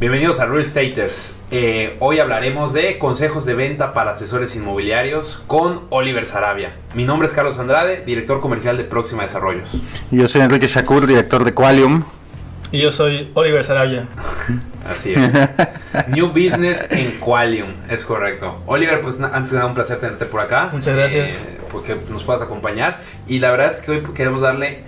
Bienvenidos a Real Estaters. Eh, hoy hablaremos de consejos de venta para asesores inmobiliarios con Oliver Sarabia. Mi nombre es Carlos Andrade, director comercial de Próxima Desarrollos. Yo soy Enrique Shakur, director de Qualium. Y yo soy Oliver Sarabia. Así es. New Business en Qualium, es correcto. Oliver, pues antes de nada un placer tenerte por acá. Muchas gracias. Eh, porque nos puedas acompañar. Y la verdad es que hoy queremos darle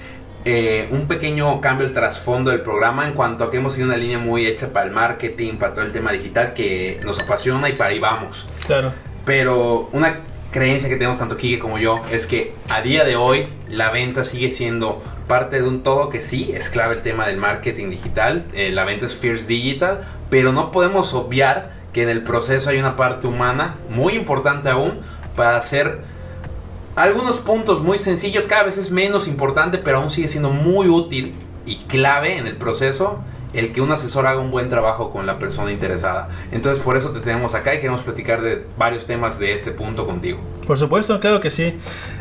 eh, un pequeño cambio al trasfondo del programa en cuanto a que hemos sido una línea muy hecha para el marketing, para todo el tema digital que nos apasiona y para ahí vamos. Claro. Pero una creencia que tenemos tanto Kike como yo es que a día de hoy la venta sigue siendo parte de un todo que sí es clave el tema del marketing digital, eh, la venta es fierce digital, pero no podemos obviar que en el proceso hay una parte humana muy importante aún para hacer algunos puntos muy sencillos, cada vez es menos importante, pero aún sigue siendo muy útil y clave en el proceso el que un asesor haga un buen trabajo con la persona interesada. Entonces por eso te tenemos acá y queremos platicar de varios temas de este punto contigo. Por supuesto, claro que sí.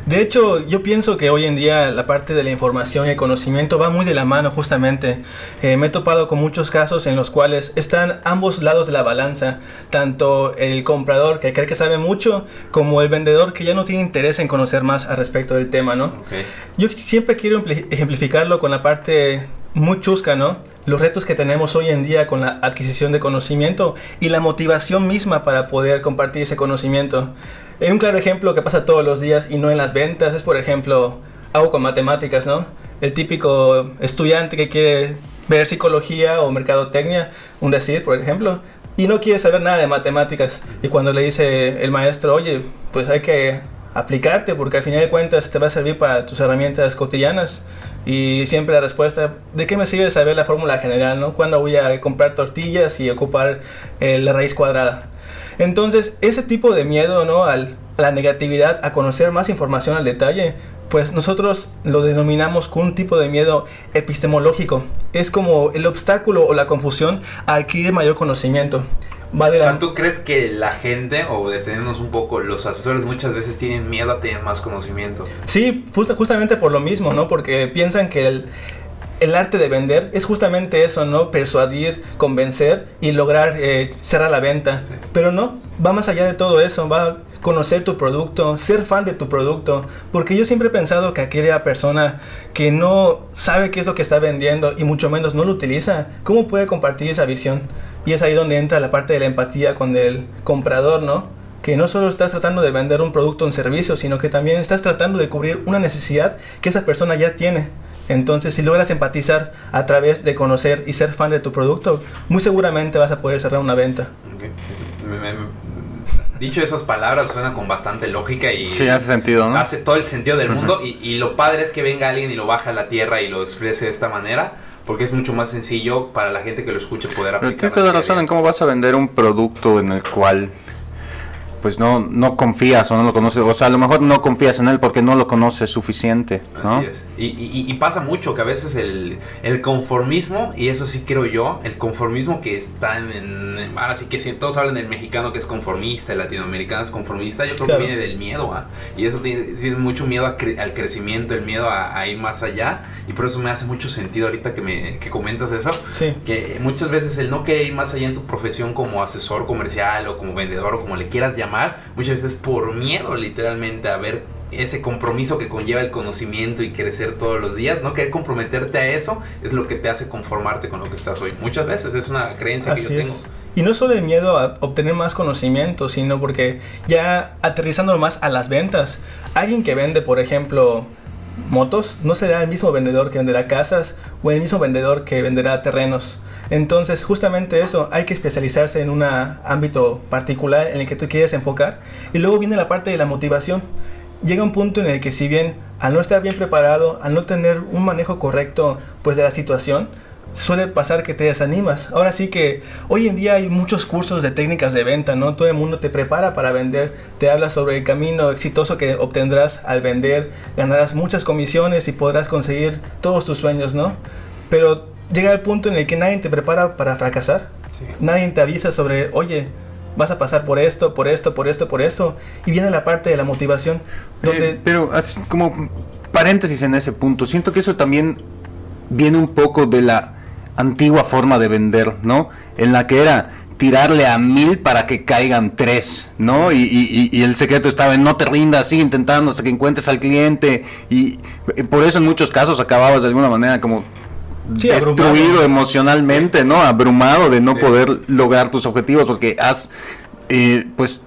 De hecho, yo pienso que hoy en día la parte de la información y el conocimiento va muy de la mano justamente. Eh, me he topado con muchos casos en los cuales están ambos lados de la balanza, tanto el comprador que cree que sabe mucho como el vendedor que ya no tiene interés en conocer más al respecto del tema, ¿no? Yo siempre quiero ejemplificarlo con la parte muy chusca, ¿no? Los retos que tenemos hoy en día con la adquisición de conocimiento y la motivación misma para poder compartir ese conocimiento. Un claro ejemplo que pasa todos los días y no en las ventas es, por ejemplo, algo con matemáticas, ¿no? El típico estudiante que quiere ver psicología o mercadotecnia, un decir, por ejemplo, y no quiere saber nada de matemáticas. Y cuando le dice el maestro, oye, pues hay que aplicarte porque al final de cuentas te va a servir para tus herramientas cotidianas y siempre la respuesta, ¿de qué me sirve saber la fórmula general? ¿no? ¿Cuándo voy a comprar tortillas y ocupar eh, la raíz cuadrada? Entonces, ese tipo de miedo ¿no? a la negatividad, a conocer más información al detalle, pues nosotros lo denominamos con un tipo de miedo epistemológico. Es como el obstáculo o la confusión a adquirir mayor conocimiento. ¿Tú crees que la gente, o detenernos un poco, los asesores muchas veces tienen miedo a tener más conocimiento? Sí, justamente por lo mismo, ¿no? Porque piensan que el, el arte de vender es justamente eso, ¿no? Persuadir, convencer y lograr eh, cerrar la venta. Pero no, va más allá de todo eso, va a conocer tu producto, ser fan de tu producto. Porque yo siempre he pensado que aquella persona que no sabe qué es lo que está vendiendo y mucho menos no lo utiliza, ¿cómo puede compartir esa visión? Y es ahí donde entra la parte de la empatía con el comprador, ¿no? Que no solo estás tratando de vender un producto o un servicio, sino que también estás tratando de cubrir una necesidad que esa persona ya tiene. Entonces, si logras empatizar a través de conocer y ser fan de tu producto, muy seguramente vas a poder cerrar una venta. Dicho esas palabras, suena con bastante lógica y sí, hace sentido, ¿no? Hace todo el sentido del mundo y, y, lo padre es que venga alguien y lo baja a la tierra y lo exprese de esta manera porque es mucho más sencillo para la gente que lo escuche poder aplicar. Tienes razón en cómo vas a vender un producto en el cual pues no, no confías o no lo conoces, o sea, a lo mejor no confías en él porque no lo conoces suficiente, ¿no? Así es. Y, pasa mucho que a veces el, conformismo, y eso sí creo yo, el conformismo que está en, ahora sí que si todos hablan del mexicano que es conformista, el latinoamericano es conformista, yo creo que viene del miedo, ¿ah? y eso tiene, mucho miedo al crecimiento, el miedo a, ir más allá, y por eso me hace mucho sentido ahorita que me que comentas eso, que muchas veces el no querer ir más allá en tu profesión como asesor comercial o como vendedor o como le quieras llamar, muchas veces por miedo literalmente a ver ese compromiso que conlleva el conocimiento y crecer todos los días, ¿no? Que comprometerte a eso es lo que te hace conformarte con lo que estás hoy. Muchas veces es una creencia que yo tengo. Y no solo el miedo a obtener más conocimiento, sino porque ya aterrizando más a las ventas, alguien que vende, por ejemplo, motos, no será el mismo vendedor que venderá casas o el mismo vendedor que venderá terrenos. Entonces, justamente eso, hay que especializarse en un ámbito particular en el que tú quieres enfocar. Y luego viene la parte de la motivación. Llega un punto en el que si bien al no estar bien preparado, al no tener un manejo correcto pues de la situación, suele pasar que te desanimas. Ahora sí que hoy en día hay muchos cursos de técnicas de venta, ¿no? Todo el mundo te prepara para vender, te habla sobre el camino exitoso que obtendrás al vender, ganarás muchas comisiones y podrás conseguir todos tus sueños, ¿no? Pero llega el punto en el que nadie te prepara para fracasar. Nadie te avisa sobre, oye, vas a pasar por esto, por esto, por esto, por esto. Y viene la parte de la motivación. Donde... Eh, pero como paréntesis en ese punto, siento que eso también viene un poco de la antigua forma de vender, ¿no? En la que era tirarle a mil para que caigan tres, ¿no? Y, el secreto estaba en no te rindas, sigue intentando hasta que encuentres al cliente. Y por eso en muchos casos acababas de alguna manera como destruido emocionalmente, ¿no? Abrumado de no poder lograr tus objetivos porque has, eh, pues,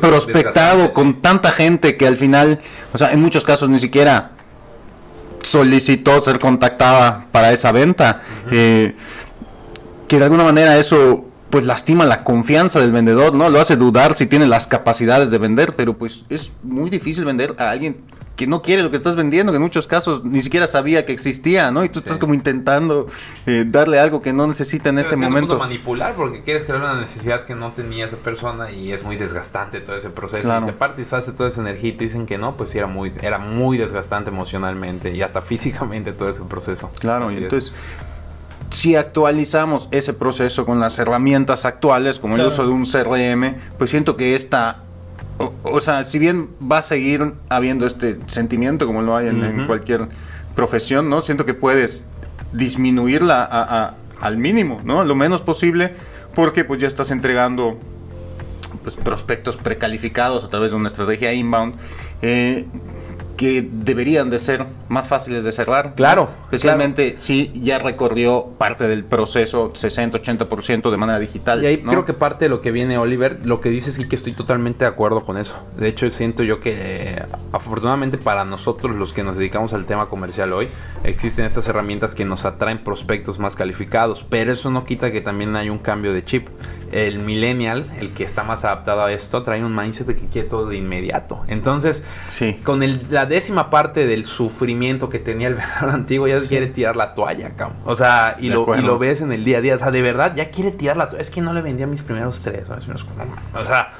prospectado con tanta gente que al final, o sea, en muchos casos ni siquiera solicitó ser contactada para esa venta. Eh, que de alguna manera eso pues lastima la confianza del vendedor, ¿no? Lo hace dudar si tiene las capacidades de vender, pero pues es muy difícil vender a alguien que no quiere lo que estás vendiendo, que en muchos casos ni siquiera sabía que existía, ¿no? Y tú estás como intentando eh, darle algo que no necesita en ese momento. manipular porque quieres crear una necesidad que no tenía esa persona y es muy desgastante todo ese proceso. Y se parte y hace toda esa energía y te dicen que no, pues sí era muy, era muy desgastante emocionalmente y hasta físicamente todo ese proceso. Claro, y entonces si actualizamos ese proceso con las herramientas actuales, como el uso de un CRM, pues siento que esta o, sea, si bien va a seguir habiendo este sentimiento como lo hay en, cualquier profesión, ¿no? Siento que puedes disminuirla al mínimo, ¿no? Lo menos posible, porque pues ya estás entregando pues, prospectos precalificados a través de una estrategia inbound. Eh, que deberían de ser más fáciles de cerrar. Claro. Especialmente si ya recorrió parte del proceso 60-80% de manera digital. Y ahí creo que parte de lo que viene Oliver, lo que dice sí que estoy totalmente de acuerdo con eso. De hecho, siento yo que eh, afortunadamente para nosotros los que nos dedicamos al tema comercial hoy, existen estas herramientas que nos atraen prospectos más calificados, pero eso no quita que también hay un cambio de chip. El millennial, el que está más adaptado a esto, trae un mindset de que quiere todo de inmediato. Entonces, sí. con el, la décima parte del sufrimiento que tenía el vendedor antiguo, ya quiere tirar la toalla, cabrón. O sea, y lo, y lo, ves en el día a día. O sea, de verdad, ya quiere tirar la toalla. Es que no le vendía mis primeros tres. O sea,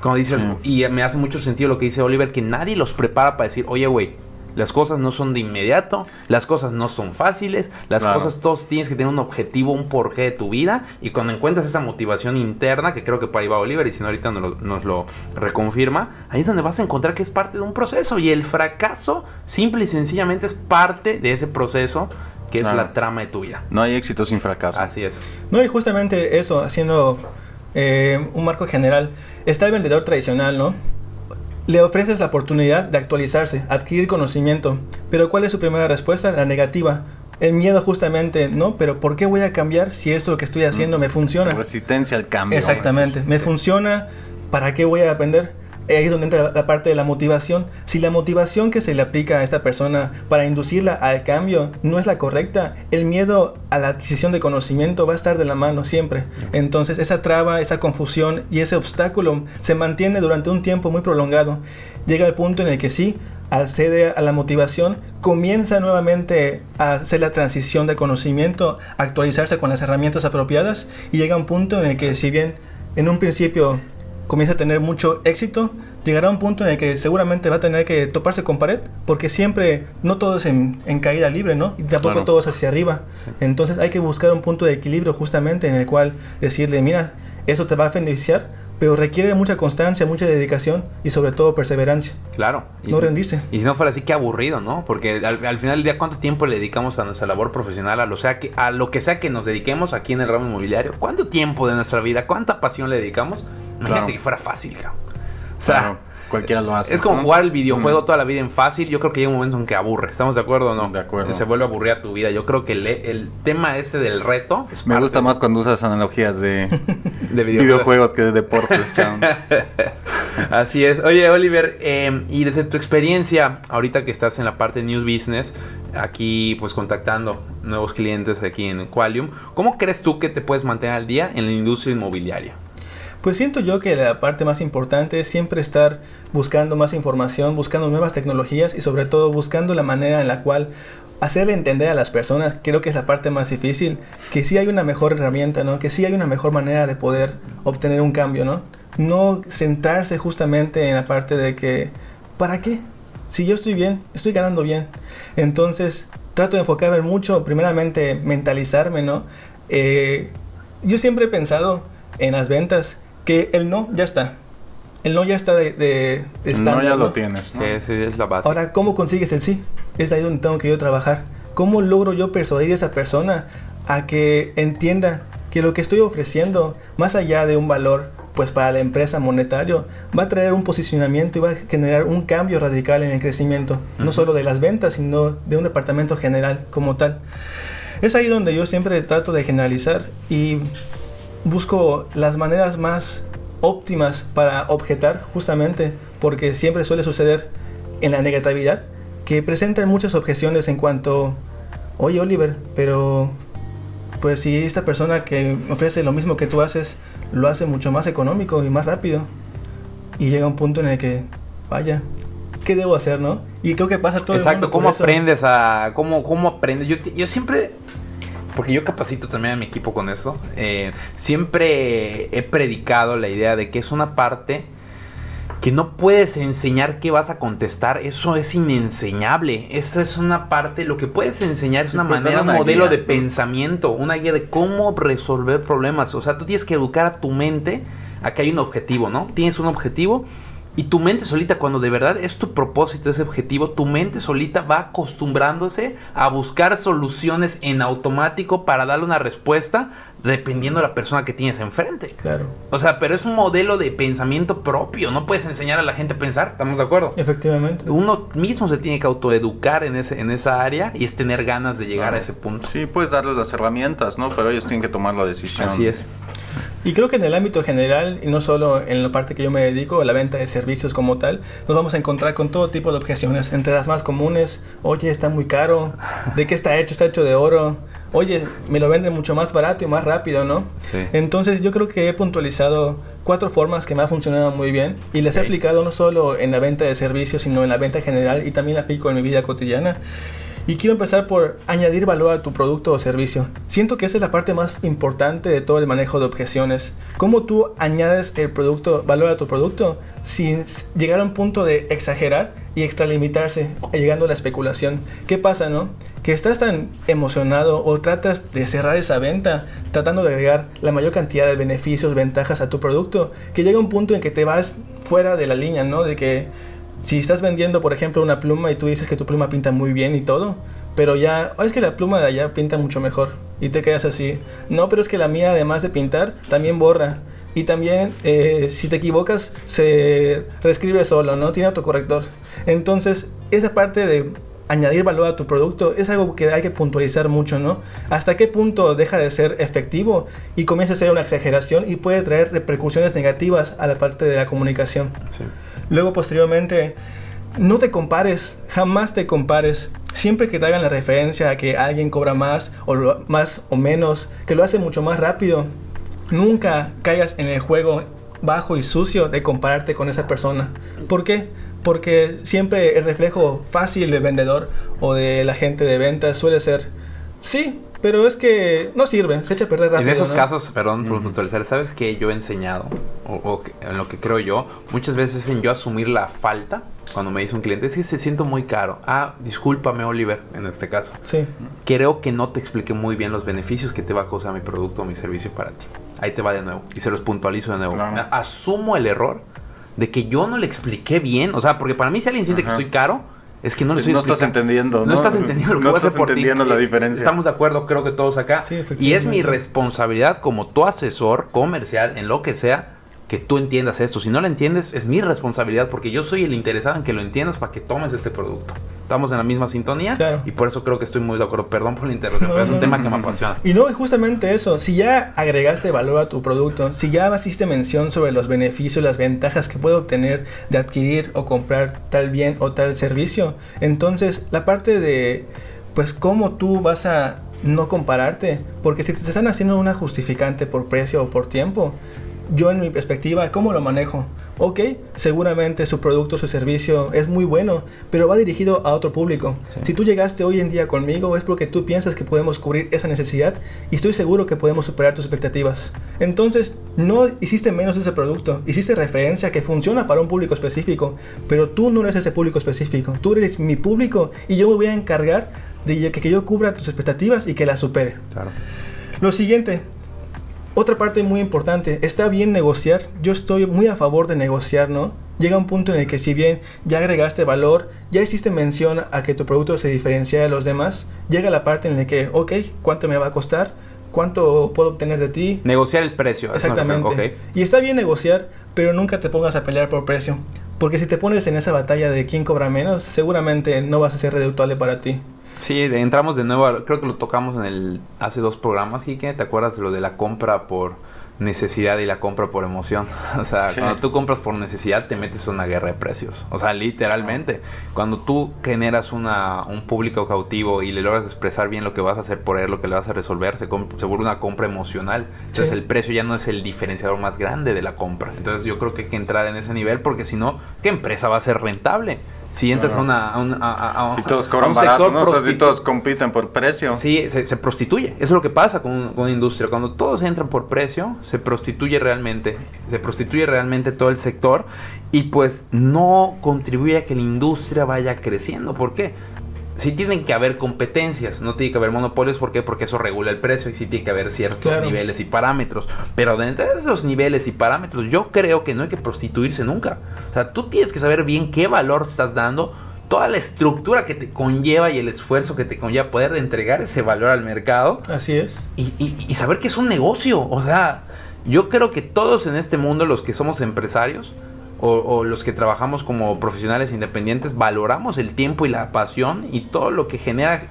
como dices, y me hace mucho sentido lo que dice Oliver, que nadie los prepara para decir, oye, güey las cosas no son de inmediato, las cosas no son fáciles, las cosas todos tienes que tener un objetivo, un porqué de tu vida y cuando encuentras esa motivación interna, que creo que para ahí va Oliver y si no ahorita nos lo, reconfirma, ahí es donde vas a encontrar que es parte de un proceso y el fracaso simple y sencillamente es parte de ese proceso que es la trama de tu vida. No hay éxito sin fracaso. Así es. No, y justamente eso, haciendo eh, un marco general, está el vendedor tradicional, ¿no? Le ofreces la oportunidad de actualizarse, adquirir conocimiento, pero ¿cuál es su primera respuesta? La negativa. El miedo justamente, ¿no? Pero ¿por qué voy a cambiar si esto que estoy haciendo me funciona? Resistencia al cambio. Exactamente, me funciona, ¿para qué voy a aprender? Ahí es donde entra la parte de la motivación. Si la motivación que se le aplica a esta persona para inducirla al cambio no es la correcta, el miedo a la adquisición de conocimiento va a estar de la mano siempre. Entonces esa traba, esa confusión y ese obstáculo se mantiene durante un tiempo muy prolongado. Llega el punto en el que sí, accede a la motivación, comienza nuevamente a hacer la transición de conocimiento, actualizarse con las herramientas apropiadas y llega un punto en el que si bien en un principio comienza a tener mucho éxito, llegará un punto en el que seguramente va a tener que toparse con pared, porque siempre, no todo es en, caída libre, ¿no? Y tampoco todo es hacia arriba. Entonces hay que buscar un punto de equilibrio justamente en el cual decirle, mira, eso te va a beneficiar, pero requiere mucha constancia, mucha dedicación y sobre todo perseverancia. Claro. no rendirse. Y si no fuera así, qué aburrido, ¿no? Porque al, final del día, ¿cuánto tiempo le dedicamos a nuestra labor profesional, a lo, sea que, a lo que sea que nos dediquemos aquí en el ramo inmobiliario? ¿Cuánto tiempo de nuestra vida, cuánta pasión le dedicamos? Imagínate que fuera fácil, O sea, cualquiera lo hace. Es como jugar el videojuego toda la vida en fácil. Yo creo que llega un momento en que aburre. ¿Estamos de acuerdo o no? De acuerdo. Se vuelve a aburrir a tu vida. Yo creo que el, tema este del reto. Me gusta más cuando usas analogías de, de videojuegos. que de deportes. Así es. Oye, Oliver, eh, y desde tu experiencia, ahorita que estás en la parte de News Business, aquí pues contactando nuevos clientes aquí en Qualium, ¿cómo crees tú que te puedes mantener al día en la industria inmobiliaria? Pues siento yo que la parte más importante es siempre estar buscando más información, buscando nuevas tecnologías y sobre todo buscando la manera en la cual hacerle entender a las personas, creo que es la parte más difícil, que sí hay una mejor herramienta, ¿no? Que sí hay una mejor manera de poder obtener un cambio, ¿no? No centrarse justamente en la parte de que, ¿para qué? Si yo estoy bien, estoy ganando bien. Entonces, trato de enfocarme mucho, primeramente, mentalizarme, ¿no? Eh, yo siempre he pensado en las ventas que el no ya está. El no ya está de, de, No ya lo tienes. ¿no? Sí, sí, es la base. Ahora, ¿cómo consigues el sí? Es ahí donde tengo que yo trabajar. ¿Cómo logro yo persuadir a esa persona a que entienda que lo que estoy ofreciendo, más allá de un valor, pues para la empresa monetario, va a traer un posicionamiento y va a generar un cambio radical en el crecimiento, no solo de las ventas, sino de un departamento general como tal. Es ahí donde yo siempre trato de generalizar y busco las maneras más óptimas para objetar justamente porque siempre suele suceder en la negatividad que presentan muchas objeciones en cuanto, oye Oliver, pero pues si esta persona que ofrece lo mismo que tú haces, lo hace mucho más económico y más rápido. Y llega un punto en el que, vaya, ¿qué debo hacer, no? Y creo que pasa todo Exacto, el mundo ¿cómo aprendes a... ¿Cómo, cómo aprendes? Yo, yo siempre... Porque yo capacito también a mi equipo con eso. Eh, siempre he predicado la idea de que es una parte que no puedes enseñar qué vas a contestar, eso es inenseñable. Esa es una parte, lo que puedes enseñar es una puedes manera, un modelo guía, de ¿no? pensamiento, una guía de cómo resolver problemas. O sea, tú tienes que educar a tu mente a que hay un objetivo, ¿no? Tienes un objetivo y tu mente solita, cuando de verdad es tu propósito, ese objetivo, tu mente solita va acostumbrándose a buscar soluciones en automático para darle una respuesta dependiendo de la persona que tienes enfrente. Claro, O sea, pero es un modelo de pensamiento propio. No puedes enseñar a la gente a pensar. ¿Estamos de acuerdo? efectivamente. Uno mismo se tiene que autoeducar en, ese, en esa área y es tener ganas de llegar a ese punto. Sí, puedes darles las herramientas, ¿no? Pero ellos tienen que tomar la decisión. Así es. Y creo que en el ámbito general, y no solo en la parte que yo me dedico, a la venta de servicios como tal, nos vamos a encontrar con todo tipo de objeciones. Entre las más comunes, oye, está muy caro, ¿de qué está hecho? Está hecho de oro. Oye, me lo venden mucho más barato y más rápido, ¿no? Sí. Entonces yo creo que he puntualizado cuatro formas que me han funcionado muy bien y las he aplicado no solo en la venta de servicios, sino en la venta general y también aplico en mi vida cotidiana. Y quiero empezar por añadir valor a tu producto o servicio. Siento que esa es la parte más importante de todo el manejo de objeciones. ¿Cómo tú añades el producto, valor a tu producto sin llegar a un punto de exagerar y extralimitarse, llegando a la especulación? ¿Qué pasa, no? Que estás tan emocionado o tratas de cerrar esa venta tratando de agregar la mayor cantidad de beneficios, ventajas a tu producto, que llega un punto en que te vas fuera de la línea, ¿no? De que si estás vendiendo, por ejemplo, una pluma y tú dices que tu pluma pinta muy bien y todo, pero ya, "Oh, es que la pluma de allá pinta mucho mejor. Y te quedas así. No, pero es que la mía, además de pintar, también borra. Y también, eh, si te equivocas, se reescribe solo, ¿no? Tiene autocorrector. Entonces, esa parte de añadir valor a tu producto es algo que hay que puntualizar mucho, ¿no? Hasta qué punto deja de ser efectivo y comienza a ser una exageración y puede traer repercusiones negativas a la parte de la comunicación. Sí. Luego, posteriormente, no te compares, jamás te compares. Siempre que te hagan la referencia a que alguien cobra más o más o menos, que lo hace mucho más rápido, nunca caigas en el juego bajo y sucio de compararte con esa persona. ¿Por qué? Porque siempre el reflejo fácil del vendedor o de la gente de ventas suele ser, sí, pero es que no sirve, se echa a perder rápido. En esos ¿no? casos, perdón por puntualizar, ¿sabes qué yo he enseñado? O, o en lo que creo yo, muchas veces en yo asumir la falta, cuando me dice un cliente, es que se siento muy caro. Ah, discúlpame Oliver, en este caso. Sí, Creo que no te expliqué muy bien los beneficios que te va a causar mi producto o mi servicio para ti. Ahí te va de nuevo. Y se los puntualizo de nuevo. Claro. Asumo el error de que yo no le expliqué bien. O sea, porque para mí si alguien siente Ajá. que soy caro, es que no le Pues estoy no estás entendiendo, No, ¿no? estás entendiendo lo que No voy a hacer estás por ti. entendiendo la diferencia. Estamos de acuerdo, creo que todos acá. Sí, y es mi responsabilidad como tu asesor comercial, en lo que sea, que tú entiendas esto. Si no lo entiendes, es mi responsabilidad porque yo soy el interesado en que lo entiendas para que tomes este producto. Estamos en la misma sintonía Claro. y por eso creo que estoy muy de acuerdo. Perdón por la interrupción, No, pero es un no, tema que me apasiona. Y no, es justamente eso. Si ya agregaste valor a tu producto, si ya hiciste mención sobre los beneficios, las ventajas que puede obtener de adquirir o comprar tal bien o tal servicio, entonces la parte de, pues, cómo tú vas a no compararte, porque si te están haciendo una justificante por precio o por tiempo, yo en mi perspectiva, ¿cómo lo manejo? ok, seguramente su producto, su servicio es muy bueno, pero va dirigido a otro público. Si tú llegaste hoy en día conmigo es porque tú piensas que podemos cubrir esa necesidad y estoy seguro que podemos superar tus expectativas. Entonces, no hiciste menos ese producto, hiciste referencia que funciona para un público específico, pero tú no eres ese público específico, tú eres mi público y yo me voy a encargar de que, yo cubra tus expectativas y que las supere. Claro. Lo siguiente, otra parte muy importante, está bien negociar. Yo estoy muy a favor de negociar, ¿no? Llega un punto en el que si bien ya agregaste valor, ya hiciste mención a que tu producto se diferencia de los demás, llega la parte en la que, ok, ¿cuánto me va a costar? ¿Cuánto puedo obtener de ti? Negociar el precio. Exactamente. Y está bien negociar, pero nunca te pongas a pelear por precio. Porque si te pones en esa batalla de quién cobra menos, seguramente no vas a ser reductuable para ti. Sí, entramos de nuevo, creo que lo tocamos en el hace dos programas, Quique, ¿te acuerdas de lo de la compra por necesidad y la compra por emoción? O sea, cuando tú compras por necesidad te metes en una guerra de precios, o sea, literalmente. Cuando tú generas una, un público cautivo y le logras expresar bien lo que vas a hacer por él, lo que le vas a resolver, se, se vuelve una compra emocional. Entonces el precio ya no es el diferenciador más grande de la compra. Entonces yo creo que hay que entrar en ese nivel porque si no, ¿qué empresa va a ser rentable? Si entras a, una, si todos cobran barato, ¿no? si todos compiten por precio. Sí, se, prostituye. Eso es lo que pasa con, con industria. Cuando todos entran por precio, se prostituye realmente. Se prostituye realmente todo el sector y pues no contribuye a que la industria vaya creciendo. ¿Por qué? Sí tienen que haber competencias, no tiene que haber monopolios, ¿por qué? Porque eso regula el precio y sí tiene que haber ciertos niveles y parámetros. Pero dentro de esos niveles y parámetros, yo creo que no hay que prostituirse nunca. O sea, tú tienes que saber bien qué valor estás dando, toda la estructura que te conlleva y el esfuerzo que te conlleva poder entregar ese valor al mercado. Así es. Y, y saber que es un negocio. O sea, yo creo que todos en este mundo, los que somos empresarios, o, los que trabajamos como profesionales independientes valoramos el tiempo y la pasión y todo lo que genera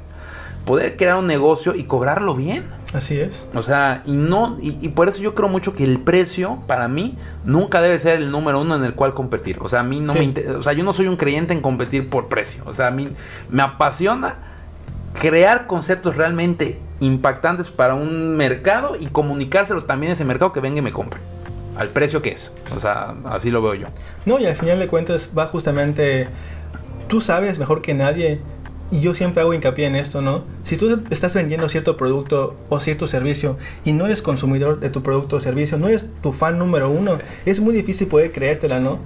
poder crear un negocio y cobrarlo bien. Así es. O sea, y no, y, por eso yo creo mucho que el precio, para mí, nunca debe ser el número uno en el cual competir. O sea, a mí no me o sea, yo no soy un creyente en competir por precio. O sea, a mí me apasiona crear conceptos realmente impactantes para un mercado y comunicárselo también a ese mercado que venga y me compre al precio que es. O sea, así lo veo yo. No, y al final de cuentas va justamente, tú sabes mejor que nadie, y yo siempre hago hincapié en esto, ¿no? Si tú estás vendiendo cierto producto o cierto servicio y no eres consumidor de tu producto o servicio, no eres tu fan número uno, es muy difícil poder creértela, ¿no?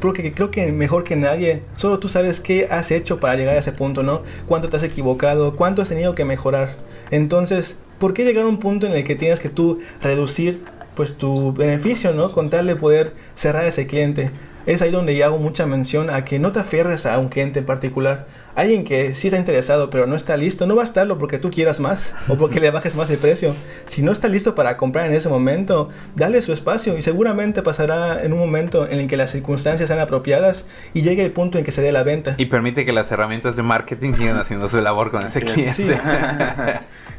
Porque creo que mejor que nadie, solo tú sabes qué has hecho para llegar a ese punto, ¿no? Cuánto te has equivocado, cuánto has tenido que mejorar. Entonces, ¿por qué llegar a un punto en el que tienes que tú reducir pues tu beneficio, ¿no? Con tal de poder cerrar ese cliente. Es ahí donde yo hago mucha mención a que no te aferres a un cliente en particular. Alguien que sí está interesado pero no está listo, no va a estarlo porque tú quieras más o porque le bajes más de precio. Si no está listo para comprar en ese momento, dale su espacio y seguramente pasará en un momento en el que las circunstancias sean apropiadas y llegue el punto en que se dé la venta. Y permite que las herramientas de marketing sigan haciendo su labor con ese cliente. Sí.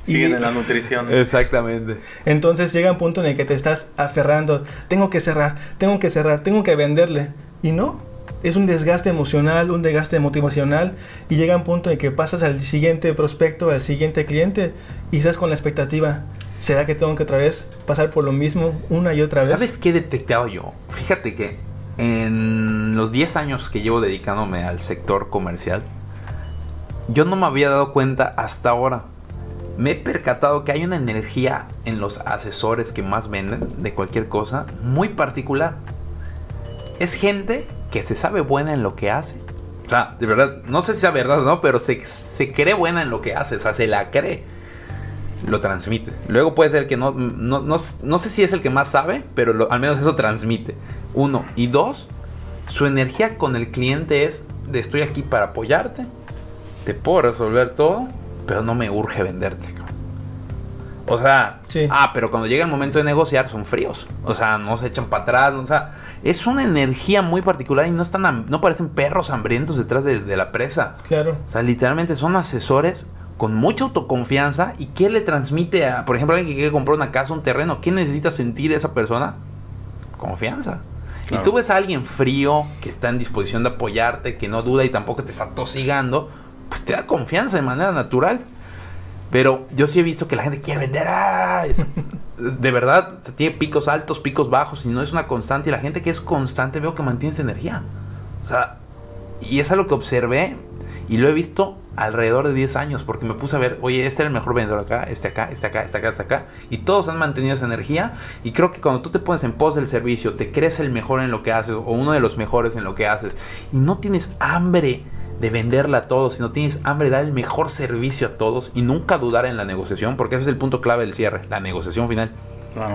Siguen en la nutrición. Exactamente. Entonces llega un punto en el que te estás aferrando. Tengo que cerrar, tengo que cerrar, tengo que venderle. Y no, es un desgaste emocional, un desgaste motivacional y llega un punto en que pasas al siguiente prospecto, al siguiente cliente y estás con la expectativa. ¿Será que tengo que otra vez pasar por lo mismo una y otra vez? ¿Sabes qué he detectado yo? Fíjate que en los 10 años que llevo dedicándome al sector comercial, yo no me había dado cuenta hasta ahora me he percatado que hay una energía en los asesores que más venden de cualquier cosa muy particular. Es gente que se sabe buena en lo que hace. O sea, de verdad, no sé si sea verdad o no, pero se, cree buena en lo que hace, o sea, se la cree. Lo transmite. Luego puede ser que no, no, no, sé si es el que más sabe, pero al menos eso transmite. Uno. Y dos, su energía con el cliente es estoy aquí para apoyarte, te puedo resolver todo pero no me urge venderte. O sea, ah, pero cuando llega el momento de negociar son fríos. O sea, no se echan para atrás. O sea, es una energía muy particular y no están, no parecen perros hambrientos detrás de, la presa. Claro. O sea, literalmente son asesores con mucha autoconfianza y qué le transmite a, por ejemplo, alguien que quiere comprar una casa, un terreno, ¿qué necesita sentir esa persona? Confianza. Y tú ves a alguien frío que está en disposición de apoyarte, que no duda y tampoco te está tosigando, pues te da confianza de manera natural. Pero yo sí he visto que la gente quiere vender. ¡ah! de verdad tiene picos altos, picos bajos y no es una constante. Y la gente que es constante veo que mantiene esa energía. O sea, y es algo que observé y lo he visto alrededor de 10 años porque me puse a ver, oye, este era el mejor vendedor acá, este acá, este acá, este acá, este acá. Y todos han mantenido esa energía. Y creo que cuando tú te pones en pos del servicio, te crees el mejor en lo que haces o uno de los mejores en lo que haces y no tienes hambre de venderla a todos, sino tienes hambre de dar el mejor servicio a todos y nunca dudar en la negociación, porque ese es el punto clave del cierre, la negociación final.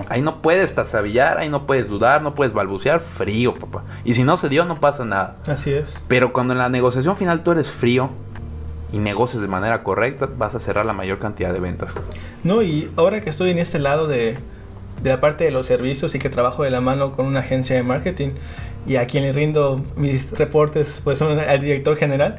Ahí no puedes tasabillar, ahí no puedes dudar, no puedes balbucear, frío, papá. Y si no se dio, no pasa nada. Así es. Pero cuando en la negociación final tú eres frío y negocias de manera correcta, vas a cerrar la mayor cantidad de ventas. No, y ahora que estoy en este lado de, de la parte de los servicios y que trabajo de la mano con una agencia de marketing y a quien le rindo mis reportes pues son al director general,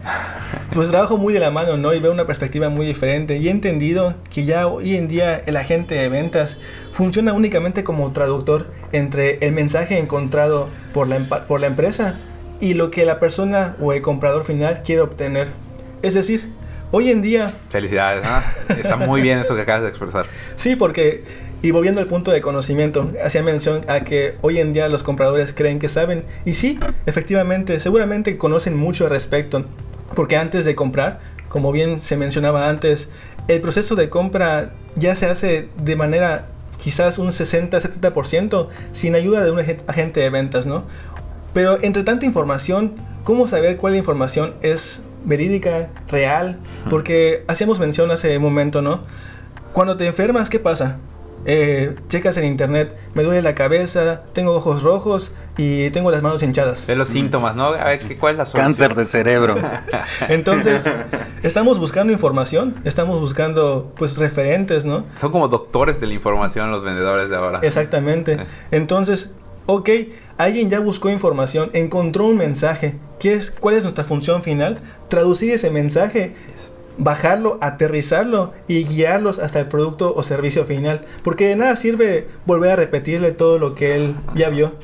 pues trabajo muy de la mano, ¿no? Y veo una perspectiva muy diferente y he entendido que ya hoy en día el agente de ventas funciona únicamente como traductor entre el mensaje encontrado por la, por la empresa y lo que la persona o el comprador final quiere obtener. Es decir, hoy en día... Felicidades, ¿no? Está muy bien eso que acabas de expresar. Sí, porque y volviendo al punto de conocimiento, hacía mención a que hoy en día los compradores creen que saben. Y sí, efectivamente, seguramente conocen mucho al respecto. Porque antes de comprar, como bien se mencionaba antes, el proceso de compra ya se hace de manera quizás un 60-70% sin ayuda de un agente de ventas, ¿no? Pero entre tanta información, ¿cómo saber cuál información es verídica, real? Porque hacíamos mención hace un momento, ¿no? Cuando te enfermas, ¿qué pasa? Eh, checas en internet, me duele la cabeza, tengo ojos rojos y tengo las manos hinchadas. De los síntomas, ¿no? A ver, ¿cuál es la solución? Cáncer de cerebro. Entonces, estamos buscando información, estamos buscando pues referentes, ¿no? Son como doctores de la información los vendedores de ahora. Exactamente. Entonces, ok, alguien ya buscó información, encontró un mensaje. ¿Qué es, ¿Cuál es nuestra función final? Traducir ese mensaje bajarlo, aterrizarlo y guiarlos hasta el producto o servicio final. Porque de nada sirve volver a repetirle todo lo que él ya vio.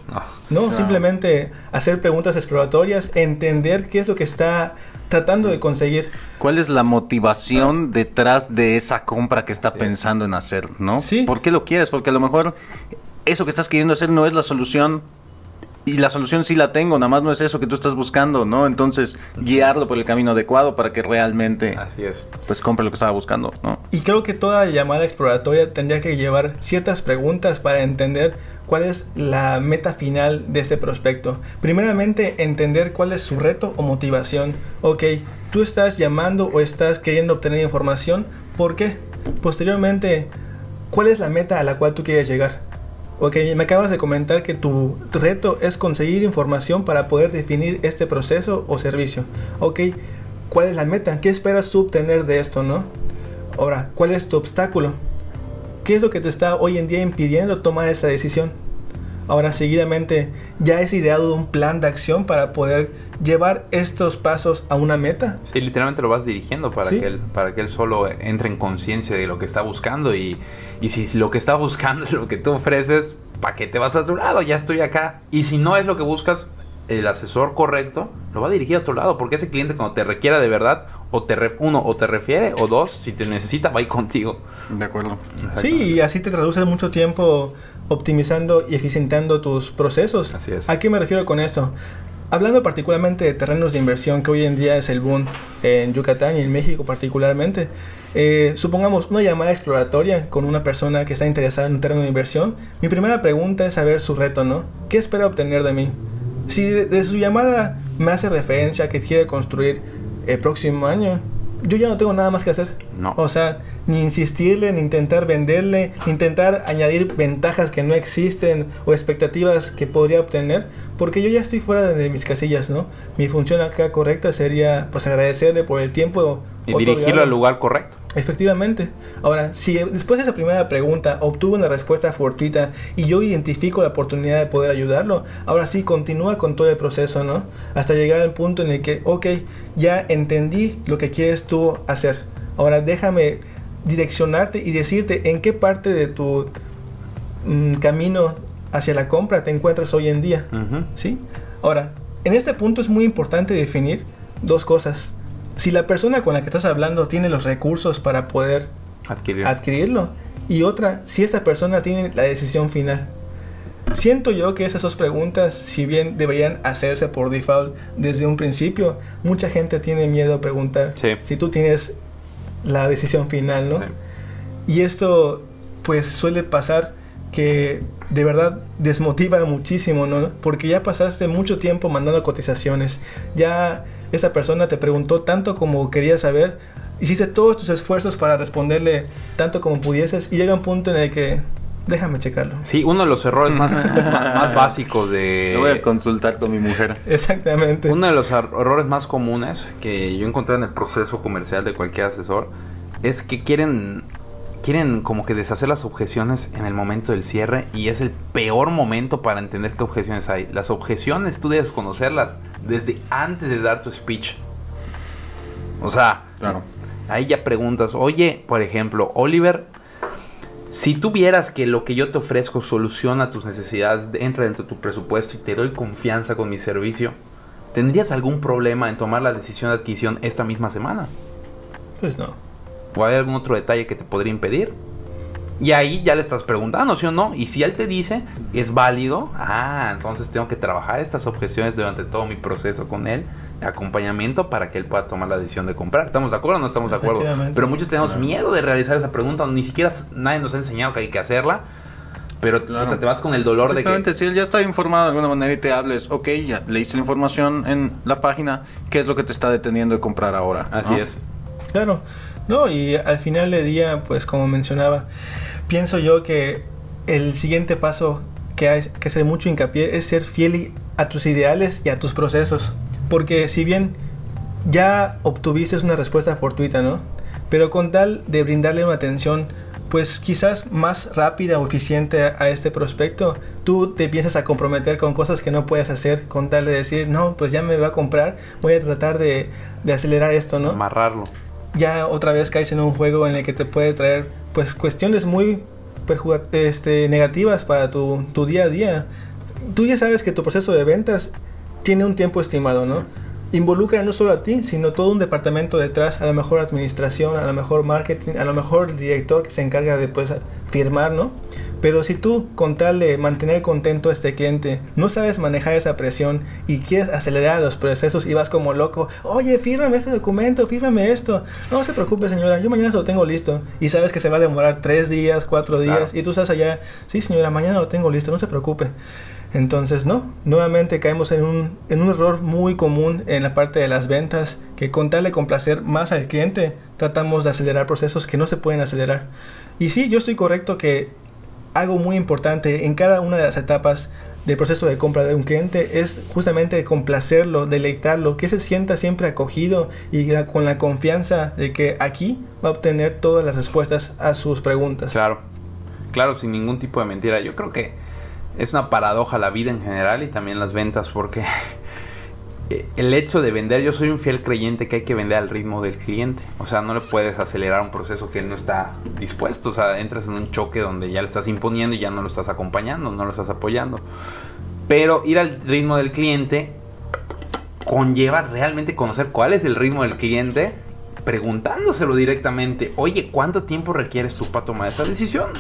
No, simplemente hacer preguntas exploratorias, entender qué es lo que está tratando de conseguir. ¿Cuál es la motivación detrás de esa compra que está pensando en hacer, no? Sí. ¿Por qué lo quieres? Porque a lo mejor eso que estás queriendo hacer no es la solución y la solución sí la tengo, nada más no es eso que tú estás buscando, ¿no? Entonces, guiarlo por el camino adecuado para que realmente Así es. pues compre lo que estaba buscando, ¿no? Y creo que toda llamada exploratoria tendría que llevar ciertas preguntas para entender cuál es la meta final de ese prospecto. Primeramente, entender cuál es su reto o motivación. Ok, tú estás llamando o estás queriendo obtener información, ¿por qué? Posteriormente, ¿cuál es la meta a la cual tú quieres llegar? Ok, me acabas de comentar que tu reto es conseguir información para poder definir este proceso o servicio. Ok, ¿cuál es la meta? ¿Qué esperas tú obtener de esto, no? Ahora, ¿cuál es tu obstáculo? ¿Qué es lo que te está hoy en día impidiendo tomar esa decisión? Ahora, seguidamente, ¿ya es ideado un plan de acción para poder llevar estos pasos a una meta? Sí, literalmente lo vas dirigiendo para, que, él, para que él solo entre en conciencia de lo que está buscando y, y si lo que está buscando es lo que tú ofreces, ¿para qué te vas a tu lado? Ya estoy acá. Y si no es lo que buscas, el asesor correcto lo va a dirigir a otro lado, porque ese cliente cuando te requiera de verdad, o te uno, o te refiere, o dos, si te necesita, va a ir contigo. De acuerdo. Sí, y así te traduces mucho tiempo optimizando y eficientando tus procesos. Así es. ¿A qué me refiero con esto? Hablando particularmente de terrenos de inversión, que hoy en día es el boom en Yucatán y en México particularmente, eh, supongamos una llamada exploratoria con una persona que está interesada en un terreno de inversión, mi primera pregunta es saber su reto, ¿no? ¿Qué espera obtener de mí? Si de, su llamada me hace referencia que quiere construir el próximo año, yo ya no tengo nada más que hacer. No. O sea, ni insistirle, ni intentar venderle, ni intentar añadir ventajas que no existen o expectativas que podría obtener, porque yo ya estoy fuera de mis casillas, ¿no? Mi función acá correcta sería pues agradecerle por el tiempo y dirigirlo al lugar correcto. Efectivamente. Ahora, si después de esa primera pregunta obtuvo una respuesta fortuita y yo identifico la oportunidad de poder ayudarlo, ahora sí continúa con todo el proceso, ¿no? Hasta llegar al punto en el que, ok, ya entendí lo que quieres tú hacer. Ahora déjame direccionarte y decirte en qué parte de tu mm, camino hacia la compra te encuentras hoy en día. ¿Sí? Ahora, en este punto es muy importante definir dos cosas. Si la persona con la que estás hablando tiene los recursos para poder adquirirlo. Y otra, si esta persona tiene la decisión final. Siento yo que esas dos preguntas, si bien deberían hacerse por default desde un principio, mucha gente tiene miedo a preguntar si tú tienes la decisión final, ¿no? Y esto pues suele pasar que de verdad desmotiva muchísimo, ¿no? Porque ya pasaste mucho tiempo mandando cotizaciones, ya esa persona te preguntó tanto como quería saber, hiciste todos tus esfuerzos para responderle tanto como pudieses y llega un punto en el que déjame checarlo. Sí, uno de los errores más, más, básicos de... Lo voy a consultar con mi mujer. Exactamente. Uno de los errores más comunes que yo encontré en el proceso comercial de cualquier asesor es que quieren quieren como que deshacer las objeciones en el momento del cierre y es el peor momento para entender qué objeciones hay. Las objeciones tú debes conocerlas desde antes de dar tu speech. O sea, claro. ahí ya preguntas, oye, por ejemplo, Oliver, si tú vieras que lo que yo te ofrezco soluciona tus necesidades, entra dentro de tu presupuesto y te doy confianza con mi servicio, ¿tendrías algún problema en tomar la decisión de adquisición esta misma semana? Pues no. ¿O hay algún otro detalle que te podría impedir? Y ahí ya le estás preguntando, ¿sí o no? Y si él te dice, es válido, ah, entonces tengo que trabajar estas objeciones durante todo mi proceso con él, de acompañamiento, para que él pueda tomar la decisión de comprar. ¿Estamos de acuerdo o no estamos de acuerdo? Pero muchos tenemos miedo de realizar esa pregunta, ni siquiera nadie nos ha enseñado que hay que hacerla. Pero te vas con el dolor de que... si él ya está informado de alguna manera y te hables, ok, ya leíste la información en la página, ¿qué es lo que te está deteniendo de comprar ahora? Así es. Claro. No, y al final del día, pues como mencionaba, pienso yo que el siguiente paso que hay que hacer mucho hincapié es ser fiel a tus ideales y a tus procesos. Porque si bien ya obtuviste una respuesta fortuita, ¿no? Pero con tal de brindarle una atención, pues quizás más rápida o eficiente a, este prospecto, tú te empiezas a comprometer con cosas que no puedes hacer con tal de decir, no, pues ya me va a comprar, voy a tratar de, de acelerar esto, ¿no? Amarrarlo ya otra vez caes en un juego en el que te puede traer pues cuestiones muy este, negativas para tu, tu, día a día. Tú ya sabes que tu proceso de ventas tiene un tiempo estimado, ¿no? Involucra no solo a ti, sino todo un departamento detrás, a lo mejor administración, a lo mejor marketing, a lo mejor el director que se encarga de pues, firmar, ¿no? Pero si tú, con tal de mantener contento a este cliente, no sabes manejar esa presión y quieres acelerar los procesos y vas como loco, oye, fírmame este documento, fírmame esto. No se preocupe, señora, yo mañana lo tengo listo. Y sabes que se va a demorar tres días, cuatro días, y tú estás allá, sí, señora, mañana lo tengo listo, no se preocupe. Entonces, no, nuevamente caemos en un, en un error muy común en la parte de las ventas, que con tal de complacer más al cliente, tratamos de acelerar procesos que no se pueden acelerar. Y sí, yo estoy correcto que algo muy importante en cada una de las etapas del proceso de compra de un cliente es justamente complacerlo, deleitarlo, que se sienta siempre acogido y con la confianza de que aquí va a obtener todas las respuestas a sus preguntas. Claro, claro, sin ningún tipo de mentira. Yo creo que es una paradoja la vida en general y también las ventas porque el hecho de vender, yo soy un fiel creyente que hay que vender al ritmo del cliente. O sea, no le puedes acelerar un proceso que no está dispuesto. O sea, entras en un choque donde ya le estás imponiendo y ya no lo estás acompañando, no lo estás apoyando. Pero ir al ritmo del cliente conlleva realmente conocer cuál es el ritmo del cliente, preguntándoselo directamente, oye, ¿cuánto tiempo requieres tú para tomar esa decisión?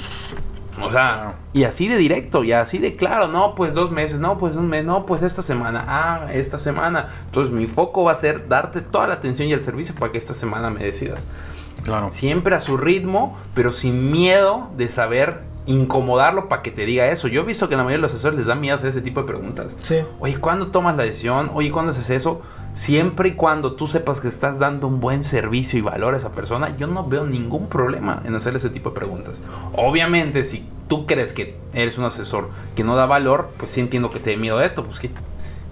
O sea, y así de directo, y así de claro, no, pues dos meses, no, pues un mes, no, pues esta semana, ah, esta semana. Entonces mi foco va a ser darte toda la atención y el servicio para que esta semana me decidas. Claro. Siempre a su ritmo, pero sin miedo de saber incomodarlo para que te diga eso. Yo he visto que la mayoría de los asesores les da miedo hacer ese tipo de preguntas. Sí. Oye, ¿cuándo tomas la decisión? Oye, ¿cuándo haces eso? Siempre y cuando tú sepas que estás dando un buen servicio y valor a esa persona, yo no veo ningún problema en hacer ese tipo de preguntas. Obviamente, si tú crees que eres un asesor que no da valor, pues sí entiendo que te dé miedo a esto. Pues,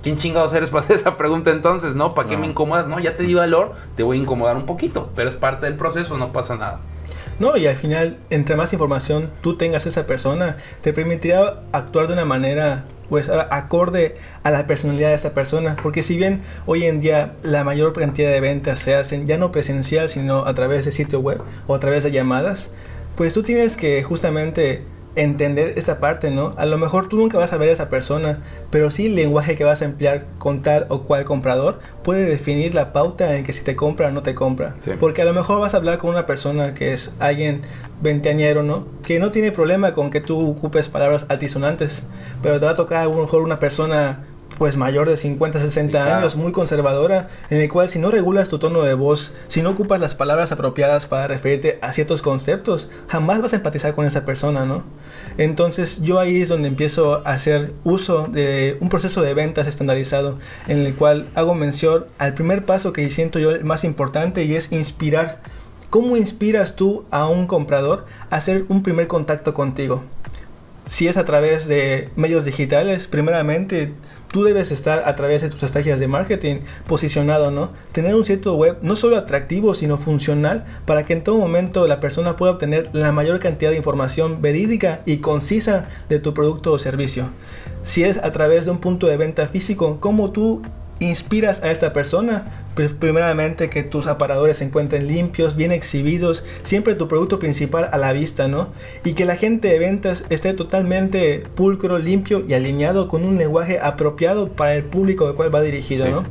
¿quién chingados eres para hacer esa pregunta entonces? ¿No? ¿Para qué me incomodas? No, ya te di valor, te voy a incomodar un poquito, pero es parte del proceso, no pasa nada. No, y al final, entre más información tú tengas esa persona, te permitirá actuar de una manera pues acorde a la personalidad de esta persona. Porque si bien hoy en día la mayor cantidad de ventas se hacen ya no presencial, sino a través de sitio web o a través de llamadas, pues tú tienes que justamente entender esta parte, ¿no? A lo mejor tú nunca vas a ver a esa persona, pero sí el lenguaje que vas a emplear con tal o cual comprador puede definir la pauta en que si te compra o no te compra. Porque a lo mejor vas a hablar con una persona que es alguien veinteañero, ¿no? Que no tiene problema con que tú ocupes palabras altisonantes, pero te va a tocar a lo mejor una persona pues mayor de 50, 60 años, muy conservadora, en el cual si no regulas tu tono de voz, si no ocupas las palabras apropiadas para referirte a ciertos conceptos, jamás vas a empatizar con esa persona, ¿no? Entonces yo ahí es donde empiezo a hacer uso de un proceso de ventas estandarizado, en el cual hago mención al primer paso que siento yo el más importante y es inspirar. ¿Cómo inspiras tú a un comprador a hacer un primer contacto contigo? Si es a través de medios digitales, primeramente tú debes estar a través de tus estrategias de marketing posicionado, ¿no? Tener un sitio web no solo atractivo, sino funcional para que en todo momento la persona pueda obtener la mayor cantidad de información verídica y concisa de tu producto o servicio. Si es a través de un punto de venta físico, ¿cómo tú inspiras a esta persona? primeramente que tus aparadores se encuentren limpios, bien exhibidos, siempre tu producto principal a la vista, ¿no? Y que la gente de ventas esté totalmente pulcro, limpio y alineado con un lenguaje apropiado para el público al cual va dirigido, ¿no?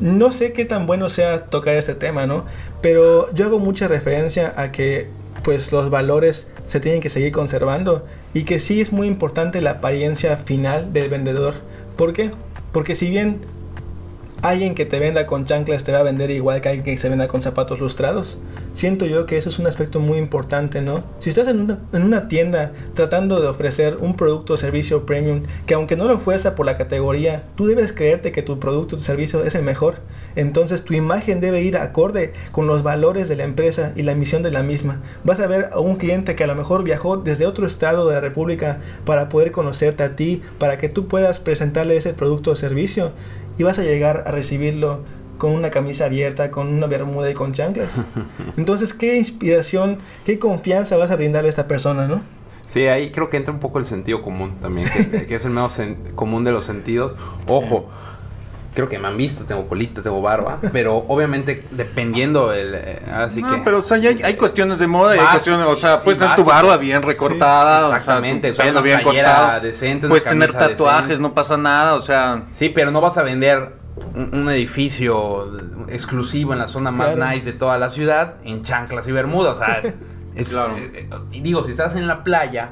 No sé qué tan bueno sea tocar este tema, ¿no? Pero yo hago mucha referencia a que pues los valores se tienen que seguir conservando y que sí es muy importante la apariencia final del vendedor. ¿Por qué? Porque si bien alguien que te venda con chanclas te va a vender igual que alguien que se venda con zapatos lustrados. Siento yo que eso es un aspecto muy importante, ¿no? Si estás en una, en una tienda tratando de ofrecer un producto o servicio premium, que aunque no lo fuerza por la categoría, tú debes creerte que tu producto o servicio es el mejor. Entonces tu imagen debe ir acorde con los valores de la empresa y la misión de la misma. Vas a ver a un cliente que a lo mejor viajó desde otro estado de la República para poder conocerte a ti, para que tú puedas presentarle ese producto o servicio y vas a llegar a recibirlo con una camisa abierta, con una bermuda y con chanclas. Entonces, ¿qué inspiración, qué confianza vas a brindarle a esta persona, no? Sí, ahí creo que entra un poco el sentido común también, que, es el menos común de los sentidos. Ojo, creo que me han visto, tengo colita, tengo barba, pero obviamente dependiendo el... Eh, así no, pero o sea, hay, hay, cuestiones de moda y hay cuestiones, o sea, puedes tener tu barba bien recortada, exactamente, o sea, pelo bien cortado, decente, puedes tener tatuajes, no pasa nada, o sea... Sí, pero no vas a vender un, edificio exclusivo en la zona más nice de toda la ciudad en chanclas y bermudas, o sea, es, claro. Eh, eh, y digo, si estás en la playa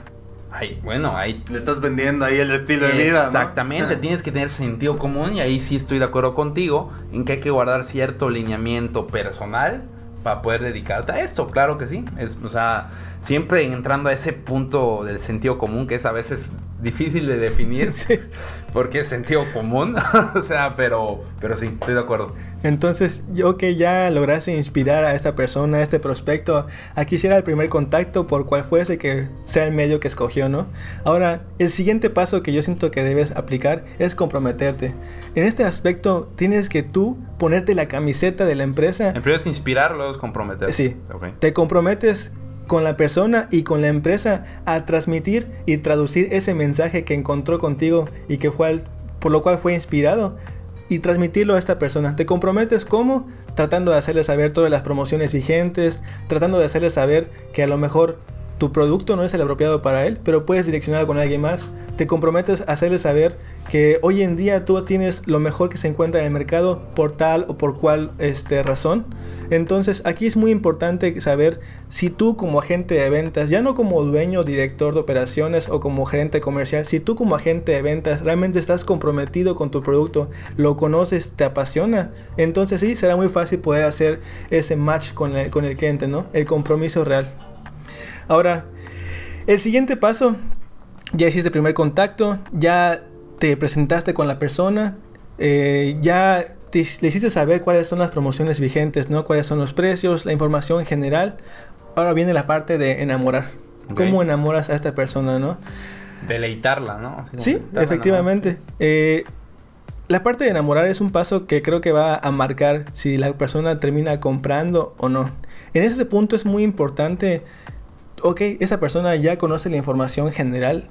Ay, bueno, ahí... Le estás vendiendo ahí el estilo de vida, Exactamente, tienes que tener sentido común y ahí sí estoy de acuerdo contigo en que hay que guardar cierto lineamiento personal para poder dedicarte a esto, claro que sí. Es, o sea, siempre entrando a ese punto del sentido común que es a veces difícil de definir porque es sentido común, o sea, pero, pero sí, estoy de acuerdo. Entonces, yo que ya lograste inspirar a esta persona, a este prospecto, a que hiciera el primer contacto por cual fuese que sea el medio que escogió, ¿no? Ahora, el siguiente paso que yo siento que debes aplicar es comprometerte. En este aspecto, tienes que tú ponerte la camiseta de la empresa. En primer es inspirar, luego es comprometerte. Sí. Te comprometes con la persona y con la empresa a transmitir y traducir ese mensaje que encontró contigo y que fue por lo cual fue inspirado y transmitirlo a esta persona. Te comprometes como tratando de hacerle saber todas las promociones vigentes, tratando de hacerle saber que a lo mejor tu producto no es el apropiado para él, pero puedes direccionarlo con alguien más. Te comprometes a hacerle saber que hoy en día tú tienes lo mejor que se encuentra en el mercado por tal o por cual este, razón. Entonces aquí es muy importante saber si tú como agente de ventas, ya no como dueño, director de operaciones o como gerente comercial, si tú como agente de ventas realmente estás comprometido con tu producto, lo conoces, te apasiona, entonces sí, será muy fácil poder hacer ese match con el, con el cliente, ¿no? El compromiso real. Ahora, el siguiente paso, ya hiciste primer contacto, ya te presentaste con la persona, eh, ya le hiciste saber cuáles son las promociones vigentes, ¿no? Cuáles son los precios, la información general. Ahora viene la parte de enamorar. ¿Cómo enamoras a esta persona, no? Deleitarla, ¿no? sí, efectivamente. Eh, la parte de enamorar es un paso que creo que va a marcar si la persona termina comprando o no. En ese punto es muy importante ok, esa persona ya conoce la información general,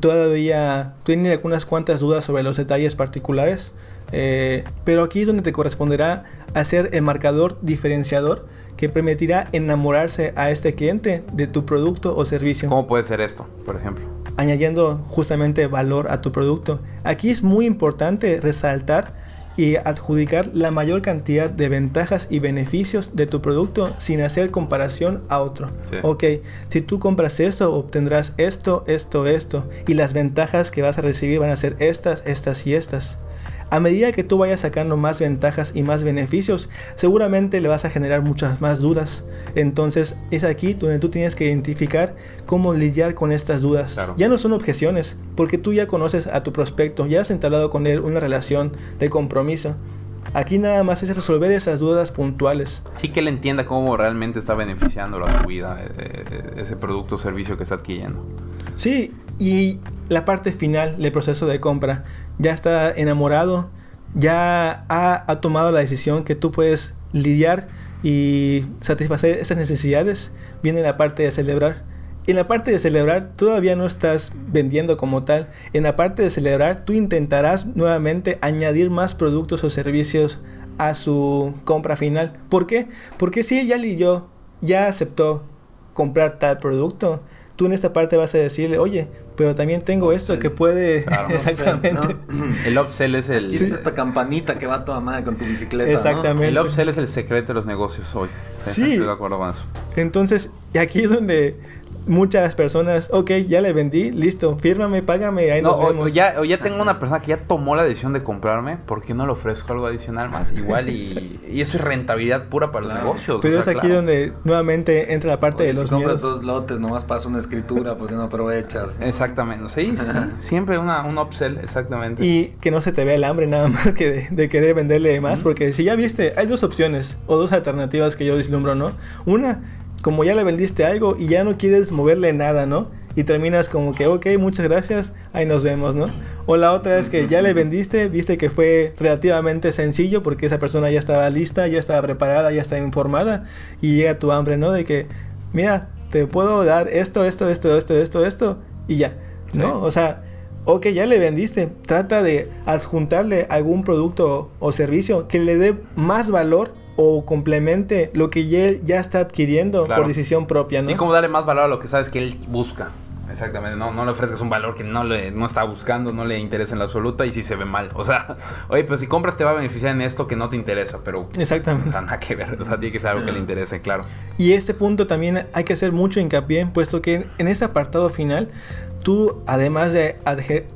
todavía tiene algunas cuantas dudas sobre los detalles particulares, eh, pero aquí es donde te corresponderá hacer el marcador diferenciador que permitirá enamorarse a este cliente de tu producto o servicio. ¿Cómo puede ser esto, por ejemplo? añadiendo justamente valor a tu producto. Aquí es muy importante resaltar y adjudicar la mayor cantidad de ventajas y beneficios de tu producto sin hacer comparación a otro. Ok, si tú compras esto, obtendrás esto, esto, esto, y las ventajas que vas a recibir van a ser estas, estas y estas. A medida que tú vayas sacando más ventajas y más beneficios, seguramente le vas a generar muchas más dudas. Entonces es aquí donde tú tienes que identificar cómo lidiar con estas dudas. Ya no son objeciones, porque tú ya conoces a tu prospecto, ya has entablado con él una relación de compromiso. Aquí nada más es resolver esas dudas puntuales. Sí que él entienda cómo realmente está beneficiando a su vida eh, eh, ese producto o servicio que está adquiriendo. Sí, y la parte final del proceso de compra ya está enamorado, ya ha, tomado la decisión que tú puedes lidiar y satisfacer esas necesidades, viene la parte de celebrar. En la parte de celebrar todavía no estás vendiendo como tal. En la parte de celebrar tú intentarás nuevamente añadir más productos o servicios a su compra final. ¿Por qué? Porque si él ya leyó, ya aceptó comprar tal producto, tú en esta parte vas a decirle, oye, pero también tengo esto que puede... Exactamente. El upsell es el... esta campanita que va toda madre con tu bicicleta. Exactamente. El upsell es el secreto de los negocios hoy. Sí. Estoy de acuerdo con eso. Entonces, aquí es donde muchas personas, ok, ya le vendí, listo, fírmame, págame, ahí nos vemos. O ya, o ya tengo una persona que ya tomó la decisión de comprarme, ¿por qué no le ofrezco algo adicional más? Igual y, y eso es rentabilidad pura para los negocios. Pero es aquí donde nuevamente entra la parte de los si compras dos lotes, nomás pasa una escritura, porque no aprovechas? Exactamente, sí, sí, siempre una, un upsell, exactamente. Y que no se te vea el hambre nada más que de, querer venderle más, porque si ya viste, hay dos opciones o dos alternativas que yo vislumbro, ¿no? Una como ya le vendiste algo y ya no quieres moverle nada, ¿no? Y terminas como que, ok, muchas gracias, ahí nos vemos, ¿no? O la otra es que ya le vendiste, viste que fue relativamente sencillo porque esa persona ya estaba lista, ya estaba preparada, ya estaba informada y llega tu hambre, ¿no? De que, mira, te puedo dar esto, esto, esto, esto, esto, esto y ya, ¿no? O sea, ok, ya le vendiste, trata de adjuntarle algún producto o servicio que le dé más valor o complemente lo que él ya está adquiriendo por decisión propia, ¿no? Sí, como darle más valor a lo que sabes que él busca. Exactamente, no, no le ofrezcas un valor que no le no está buscando, no le interesa en la absoluta y si se ve mal. O sea, oye, pero si compras te va a beneficiar en esto que no te interesa, pero... Exactamente. O sea, nada que ver, o sea, tiene que ser algo que le interese, claro. Y este punto también hay que hacer mucho hincapié, puesto que en este apartado final, tú además de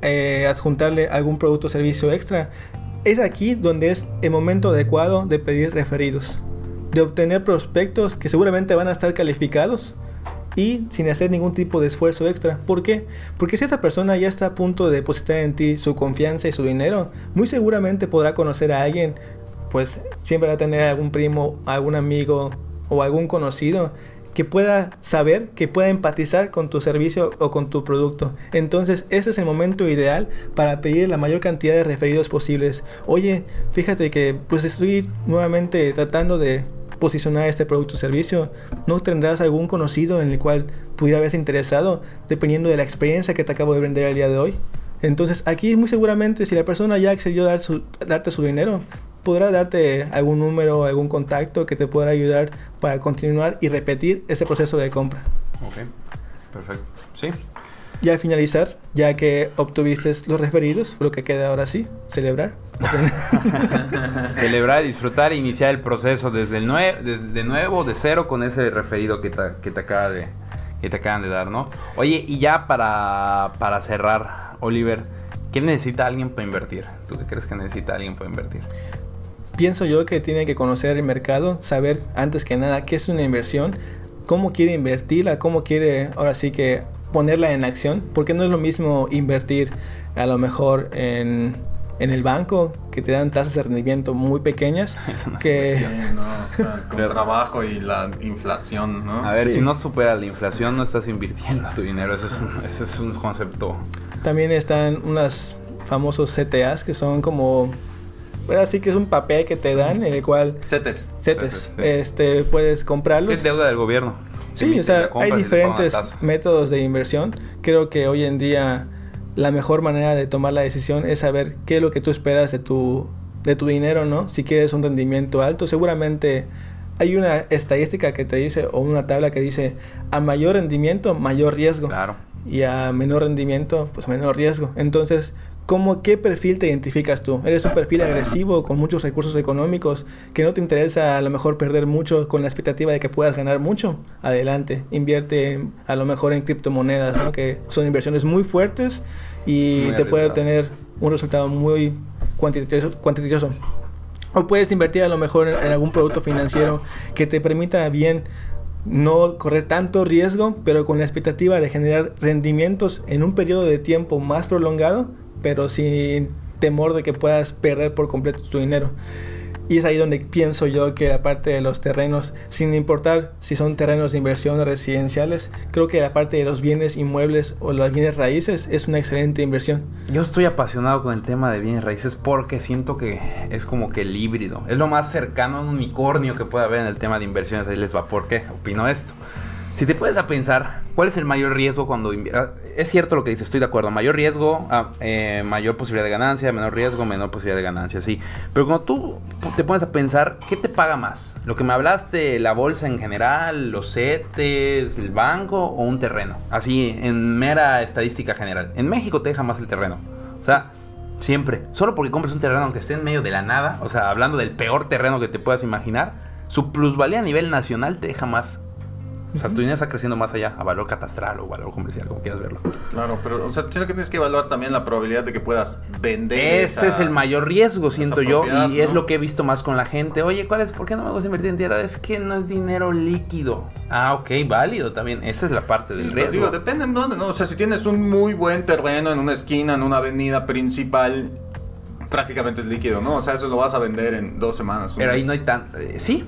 eh, adjuntarle algún producto o servicio extra, es aquí donde es el momento adecuado de pedir referidos, de obtener prospectos que seguramente van a estar calificados y sin hacer ningún tipo de esfuerzo extra. ¿Por qué? Porque si esa persona ya está a punto de depositar en ti su confianza y su dinero, muy seguramente podrá conocer a alguien, pues siempre va a tener algún primo, algún amigo o algún conocido que pueda saber, que pueda empatizar con tu servicio o con tu producto. Entonces, este es el momento ideal para pedir la mayor cantidad de referidos posibles. Oye, fíjate que pues estoy nuevamente tratando de posicionar este producto o servicio. ¿No tendrás algún conocido en el cual pudiera haberse interesado dependiendo de la experiencia que te acabo de vender el día de hoy? Entonces, aquí muy seguramente si la persona ya accedió a, dar su, darte su dinero, podrá darte algún número, algún contacto que te pueda ayudar para continuar y repetir ese proceso de compra. Ok, perfecto. Sí. Y al finalizar, ya que obtuviste los referidos, lo que queda ahora sí, celebrar. celebrar, disfrutar iniciar el proceso desde el de nuevo, de cero, con ese referido que te, que te acaba de que te acaban de dar, ¿no? Oye, y ya para, para cerrar, Oliver, ¿qué necesita alguien para invertir? ¿Tú qué crees que necesita alguien para invertir? Pienso yo que tiene que conocer el mercado, saber antes que nada qué es una inversión, cómo quiere invertirla, cómo quiere ahora sí que ponerla en acción, porque no es lo mismo invertir a lo mejor en, en el banco, que te dan tasas de rendimiento muy pequeñas, que... con trabajo y la inflación, ¿no? A ver, si no supera la inflación, no estás invirtiendo tu dinero, eso es un, eso es un concepto. También están unos famosos CTAs que son como así que es un papel que te dan en el cual... CETES. CETES. Este, puedes comprarlos. Es deuda del gobierno. Sí, o sea, hay diferentes métodos de inversión. Creo que hoy en día la mejor manera de tomar la decisión es saber qué es lo que tú esperas de tu, de tu dinero, ¿no? Si quieres un rendimiento alto, seguramente hay una estadística que te dice, o una tabla que dice, a mayor rendimiento, mayor riesgo. Claro. y a menor rendimiento, pues menor riesgo. Entonces, ¿Cómo, ¿Qué perfil te identificas tú? ¿Eres un perfil agresivo con muchos recursos económicos que no te interesa a lo mejor perder mucho con la expectativa de que puedas ganar mucho? Adelante, invierte a lo mejor en criptomonedas, ¿no? que son inversiones muy fuertes y te puede obtener un resultado muy cuantitativo. O puedes invertir a lo mejor en, en algún producto financiero que te permita bien no correr tanto riesgo, pero con la expectativa de generar rendimientos en un periodo de tiempo más prolongado pero sin temor de que puedas perder por completo tu dinero. Y es ahí donde pienso yo que aparte de los terrenos, sin importar si son terrenos de inversión residenciales, creo que la parte de los bienes inmuebles o los bienes raíces es una excelente inversión. Yo estoy apasionado con el tema de bienes raíces porque siento que es como que el híbrido. Es lo más cercano a un unicornio que puede haber en el tema de inversiones. Ahí les va. ¿Por qué? Opino esto. Si te puedes a pensar, ¿cuál es el mayor riesgo cuando ah, Es cierto lo que dices, estoy de acuerdo. Mayor riesgo, ah, eh, mayor posibilidad de ganancia, menor riesgo, menor posibilidad de ganancia, sí. Pero cuando tú te pones a pensar, ¿qué te paga más? ¿Lo que me hablaste, la bolsa en general, los CETES, el banco o un terreno? Así, en mera estadística general. En México te deja más el terreno. O sea, siempre. Solo porque compres un terreno aunque esté en medio de la nada, o sea, hablando del peor terreno que te puedas imaginar, su plusvalía a nivel nacional te deja más o sea, tu dinero está creciendo más allá, a valor catastral o valor comercial, como quieras verlo. Claro, pero, o sea, que tienes que evaluar también la probabilidad de que puedas vender. Ese es el mayor riesgo, siento yo, y es lo que he visto más con la gente. Oye, ¿cuál es? ¿Por qué no me gusta invertir en tierra? Es que no es dinero líquido. Ah, ok, válido también. Esa es la parte del riesgo. Digo, depende en dónde, ¿no? O sea, si tienes un muy buen terreno en una esquina, en una avenida principal, prácticamente es líquido, ¿no? O sea, eso lo vas a vender en dos semanas. Pero ahí no hay tan... Eh, sí,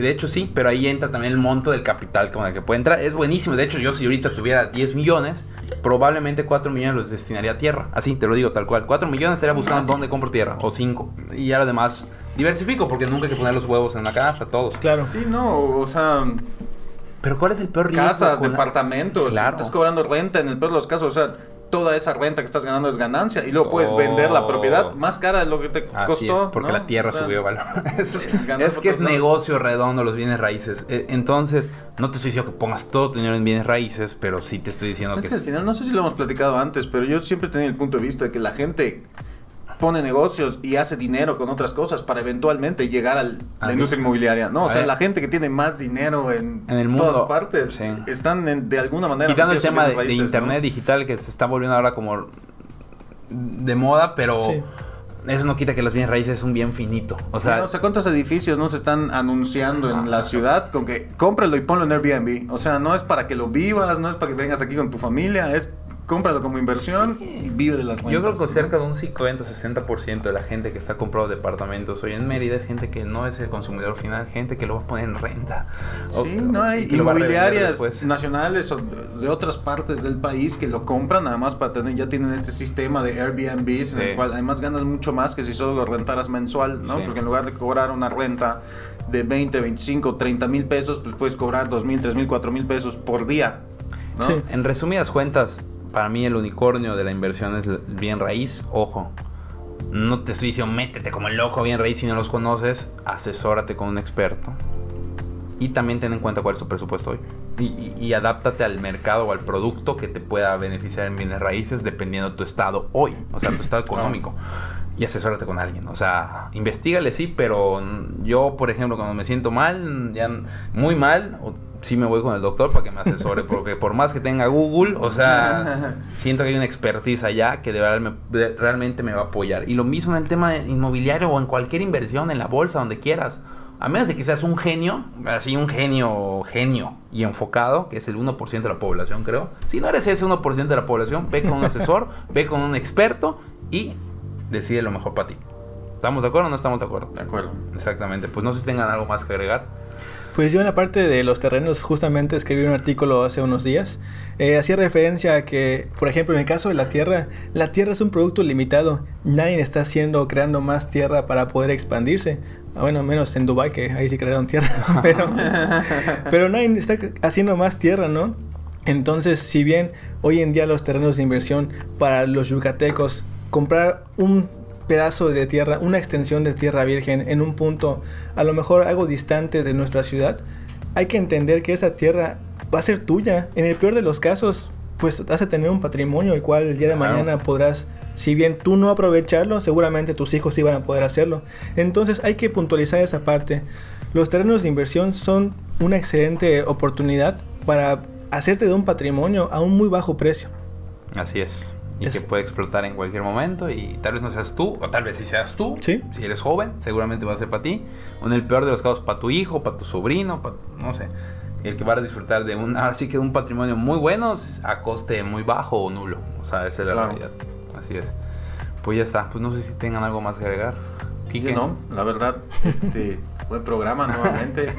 de hecho sí, pero ahí entra también el monto del capital con el que puede entrar. Es buenísimo. De hecho, yo si ahorita tuviera 10 millones, probablemente 4 millones los destinaría a tierra. Así, te lo digo tal cual. 4 millones estaría buscando dónde compro tierra. O 5. Y ya lo demás diversifico, porque nunca hay que poner los huevos en la canasta, todos. Claro. Sí, no, o sea... Pero ¿cuál es el peor riesgo? Casas, departamentos, claro. estás cobrando renta en el peor de los casos, o sea toda esa renta que estás ganando es ganancia y luego puedes vender la propiedad más cara de lo que te costó. porque la tierra subió valor. es, que es negocio redondo los bienes raíces. E, entonces, no te estoy diciendo que pongas todo tu dinero en bienes raíces, pero sí te estoy diciendo que... al final, no sé si lo hemos platicado antes, pero yo siempre he tenido el punto de vista de que la gente pone negocios y hace dinero con otras cosas para eventualmente llegar a la industria inmobiliaria. No, o sea, la gente que tiene más dinero en, el mundo, todas partes están de alguna manera... Quitando el tema de, internet digital que se está volviendo ahora como de moda, pero... Eso no quita que los bienes raíces es un bien finito. O sea, o sea, ¿cuántos edificios no se están anunciando en la ciudad con que cómpralo y ponlo en Airbnb? O sea, no es para que lo vivas, no es para que vengas aquí con tu familia, es cómpralo como inversión y vive de las rentas. Yo creo que cerca de un 50-60% de la gente que está comprando departamentos hoy en Mérida es gente que no es el consumidor final, gente que lo va a poner en renta. Sí, no hay inmobiliarias nacionales o de otras partes del país que lo compran nada más para tener, ya tienen este sistema de Airbnb en el cual además ganas mucho más que si solo lo rentaras mensual, ¿no? Porque en lugar de cobrar una renta de 20, 25, 30 mil pesos, pues puedes cobrar 2 mil, 3 mil, 4 mil pesos por día. Sí. En resumidas cuentas, para mí el unicornio de la inversión es bien raíz. Ojo, no te estoy diciendo métete como el loco bien raíz si no los conoces, asesórate con un experto. Y también ten en cuenta cuál es tu presupuesto hoy. Y, y, adáptate al mercado o al producto que te pueda beneficiar en bienes raíces dependiendo de tu estado hoy, o sea, tu estado económico. Y asesórate con alguien. O sea, investigale sí, pero yo, por ejemplo, cuando me siento mal, ya muy mal, sí me voy con el doctor para que me asesore, porque por más que tenga Google, o sea, siento que hay una expertise allá que de realmente me va a apoyar. Y lo mismo en el tema inmobiliario o en cualquier inversión, en la bolsa, donde quieras. A menos de que seas un genio, así un genio, genio y enfocado, que es el 1% de la población, creo. Si no eres ese 1% de la población, ve con un asesor, ve con un experto y decide lo mejor para ti. ¿Estamos de acuerdo o no estamos de acuerdo? De acuerdo. Exactamente. Pues no sé si tengan algo más que agregar. Pues yo en la parte de los terrenos justamente escribí un artículo hace unos días. Eh, hacía referencia a que, por ejemplo, en el caso de la tierra, la tierra es un producto limitado. Nadie está haciendo, creando más tierra para poder expandirse. Ah, bueno, menos en Dubai que ahí sí crearon tierra. pero, pero nadie está haciendo más tierra, ¿no? Entonces, si bien hoy en día los terrenos de inversión para los yucatecos, comprar un pedazo de tierra, una extensión de tierra virgen en un punto a lo mejor algo distante de nuestra ciudad, hay que entender que esa tierra va a ser tuya. En el peor de los casos, pues hace tener un patrimonio el cual el día de mañana podrás, si bien tú no aprovecharlo, seguramente tus hijos sí van a poder hacerlo. Entonces hay que puntualizar esa parte. Los terrenos de inversión son una excelente oportunidad para hacerte de un patrimonio a un muy bajo precio. Así es. Y que puede explotar en cualquier momento y tal vez no seas tú, o tal vez sí seas tú. ¿Sí? Si eres joven, seguramente va a ser para ti. O en el peor de los casos, para tu hijo, para tu sobrino, para, no sé. El que va a disfrutar de un, así que un patrimonio muy bueno a coste muy bajo o nulo. O sea, esa es la realidad. Así es. Pues ya está. Pues no sé si tengan algo más que agregar. Quique. No, la verdad, este, buen programa nuevamente.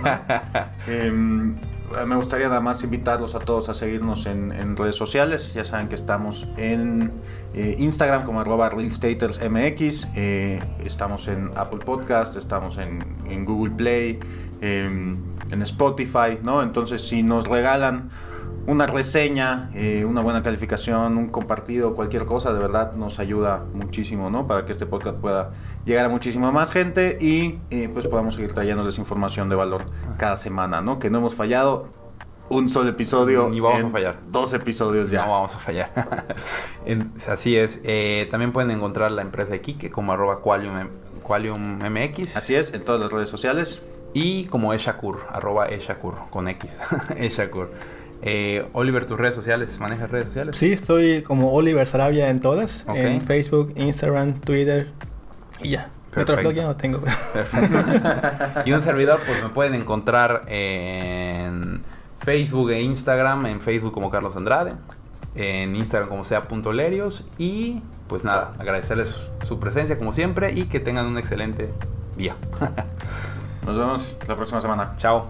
me gustaría nada más invitarlos a todos a seguirnos en, redes sociales. Ya saben que estamos en eh, Instagram como arroba realstatersmx, eh, estamos en Apple Podcast, estamos en, Google Play, em, en Spotify, ¿no? Entonces si nos regalan una reseña, eh, una buena calificación, un compartido, cualquier cosa, de verdad nos ayuda muchísimo, ¿no? Para que este podcast pueda llegar a muchísima más gente y eh, pues podamos seguir trayéndoles información de valor cada semana, ¿no? Que no hemos fallado un solo episodio. Ni vamos a fallar. Dos episodios ya. No vamos a fallar. Así es. Eh, también pueden encontrar la empresa de Kike como arroba Qualium, MX. Así es, en todas las redes sociales. Y como Eshakur, arroba Eshakur, con X. Eshakur. Eh, Oliver, tus redes sociales, ¿manejas redes sociales? Sí, estoy como Oliver Sarabia en todas, en Facebook, Instagram, Twitter y ya. Perfecto. ya no tengo. y un servidor, pues me pueden encontrar en Facebook e Instagram, en Facebook como Carlos Andrade, en Instagram como sea punto Lerios y pues nada, agradecerles su presencia como siempre y que tengan un excelente día. Nos vemos la próxima semana. Chao.